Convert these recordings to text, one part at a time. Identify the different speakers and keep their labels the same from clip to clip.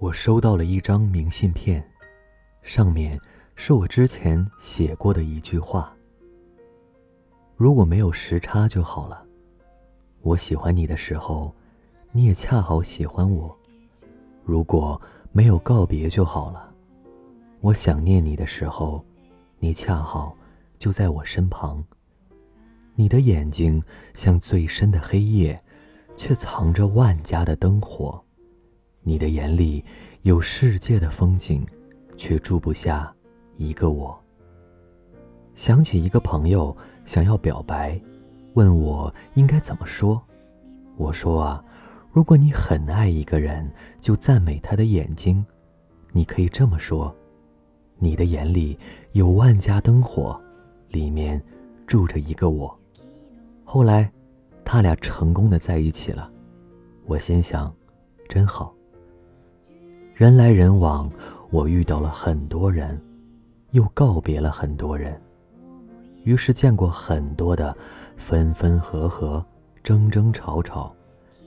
Speaker 1: 我收到了一张明信片，上面是我之前写过的一句话：“如果没有时差就好了。我喜欢你的时候，你也恰好喜欢我。如果没有告别就好了。我想念你的时候，你恰好就在我身旁。你的眼睛像最深的黑夜。”却藏着万家的灯火，你的眼里有世界的风景，却住不下一个我。想起一个朋友想要表白，问我应该怎么说。我说啊，如果你很爱一个人，就赞美他的眼睛。你可以这么说：你的眼里有万家灯火，里面住着一个我。后来。他俩成功的在一起了，我心想，真好。人来人往，我遇到了很多人，又告别了很多人，于是见过很多的分分合合、争争吵吵，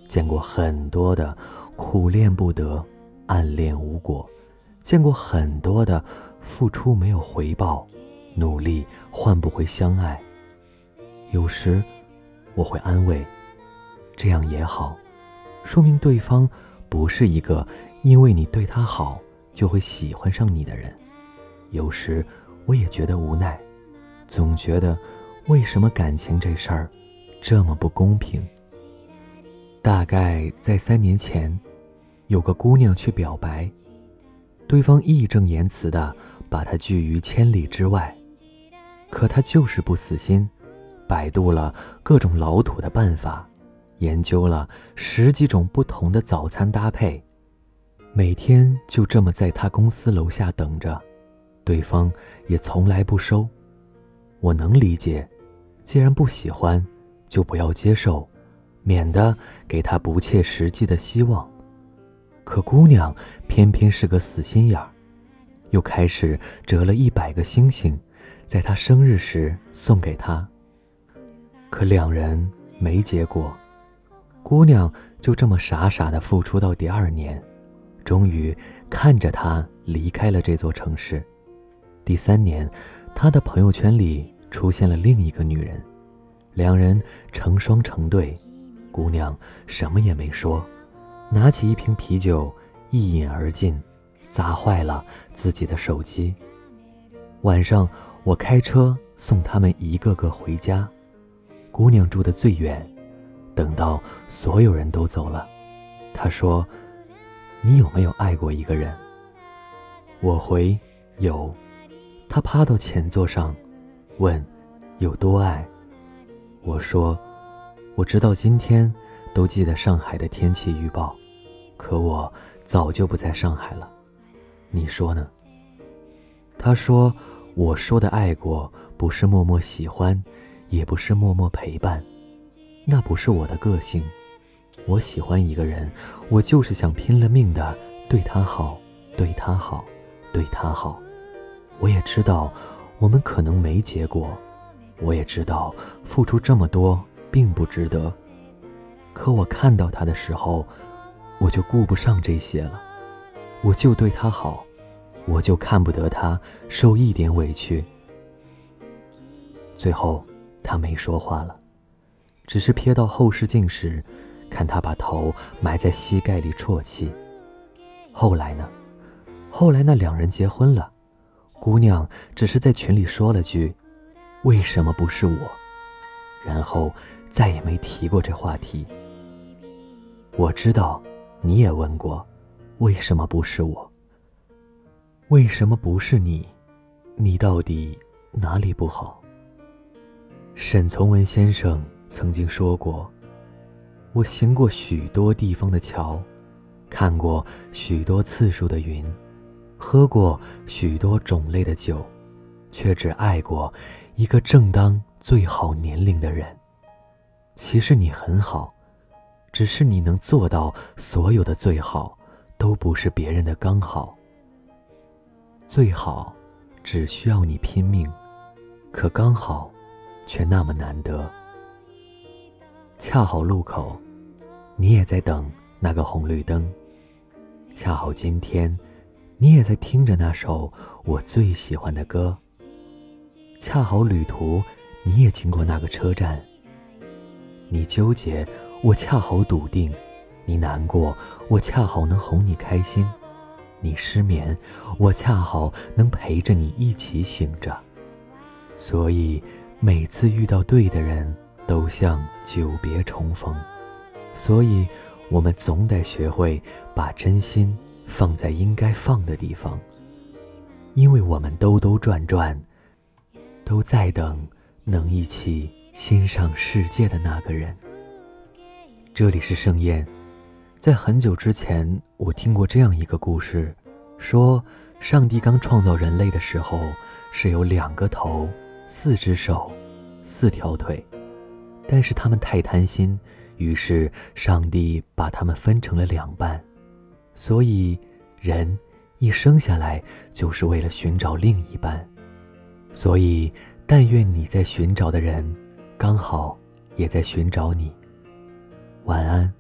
Speaker 1: 见过很多的苦恋不得、暗恋无果，见过很多的付出没有回报、努力换不回相爱。有时。我会安慰，这样也好，说明对方不是一个因为你对他好就会喜欢上你的人。有时我也觉得无奈，总觉得为什么感情这事儿这么不公平。大概在三年前，有个姑娘去表白，对方义正言辞的把她拒于千里之外，可她就是不死心。百度了各种老土的办法，研究了十几种不同的早餐搭配，每天就这么在他公司楼下等着，对方也从来不收。我能理解，既然不喜欢，就不要接受，免得给他不切实际的希望。可姑娘偏偏是个死心眼儿，又开始折了一百个星星，在他生日时送给他。可两人没结果，姑娘就这么傻傻的付出到第二年，终于看着他离开了这座城市。第三年，他的朋友圈里出现了另一个女人，两人成双成对。姑娘什么也没说，拿起一瓶啤酒一饮而尽，砸坏了自己的手机。晚上，我开车送他们一个个回家。姑娘住的最远，等到所有人都走了，他说：“你有没有爱过一个人？”我回：“有。”他趴到前座上，问：“有多爱？”我说：“我直到今天都记得上海的天气预报，可我早就不在上海了。你说呢？”他说：“我说的爱过，不是默默喜欢。”也不是默默陪伴，那不是我的个性。我喜欢一个人，我就是想拼了命的对他好，对他好，对他好。我也知道我们可能没结果，我也知道付出这么多并不值得。可我看到他的时候，我就顾不上这些了，我就对他好，我就看不得他受一点委屈。最后。他没说话了，只是瞥到后视镜时，看他把头埋在膝盖里啜泣。后来呢？后来那两人结婚了，姑娘只是在群里说了句：“为什么不是我？”然后再也没提过这话题。我知道，你也问过，为什么不是我？为什么不是你？你到底哪里不好？沈从文先生曾经说过：“我行过许多地方的桥，看过许多次数的云，喝过许多种类的酒，却只爱过一个正当最好年龄的人。其实你很好，只是你能做到所有的最好，都不是别人的刚好。最好，只需要你拼命，可刚好。”却那么难得。恰好路口，你也在等那个红绿灯。恰好今天，你也在听着那首我最喜欢的歌。恰好旅途，你也经过那个车站。你纠结，我恰好笃定；你难过，我恰好能哄你开心；你失眠，我恰好能陪着你一起醒着。所以，每次遇到对的人，都像久别重逢。所以。我们总得学会把真心放在应该放的地方，因为我们兜兜转转，都在等能一起欣赏世界的那个人。这里是盛宴，在很久之前，我听过这样一个故事，说上帝刚创造人类的时候是有两个头、四只手、四条腿，但是他们太贪心。于是，上帝把他们分成了两半，所以人一生下来就是为了寻找另一半。所以，但愿你在寻找的人，刚好也在寻找你。晚安。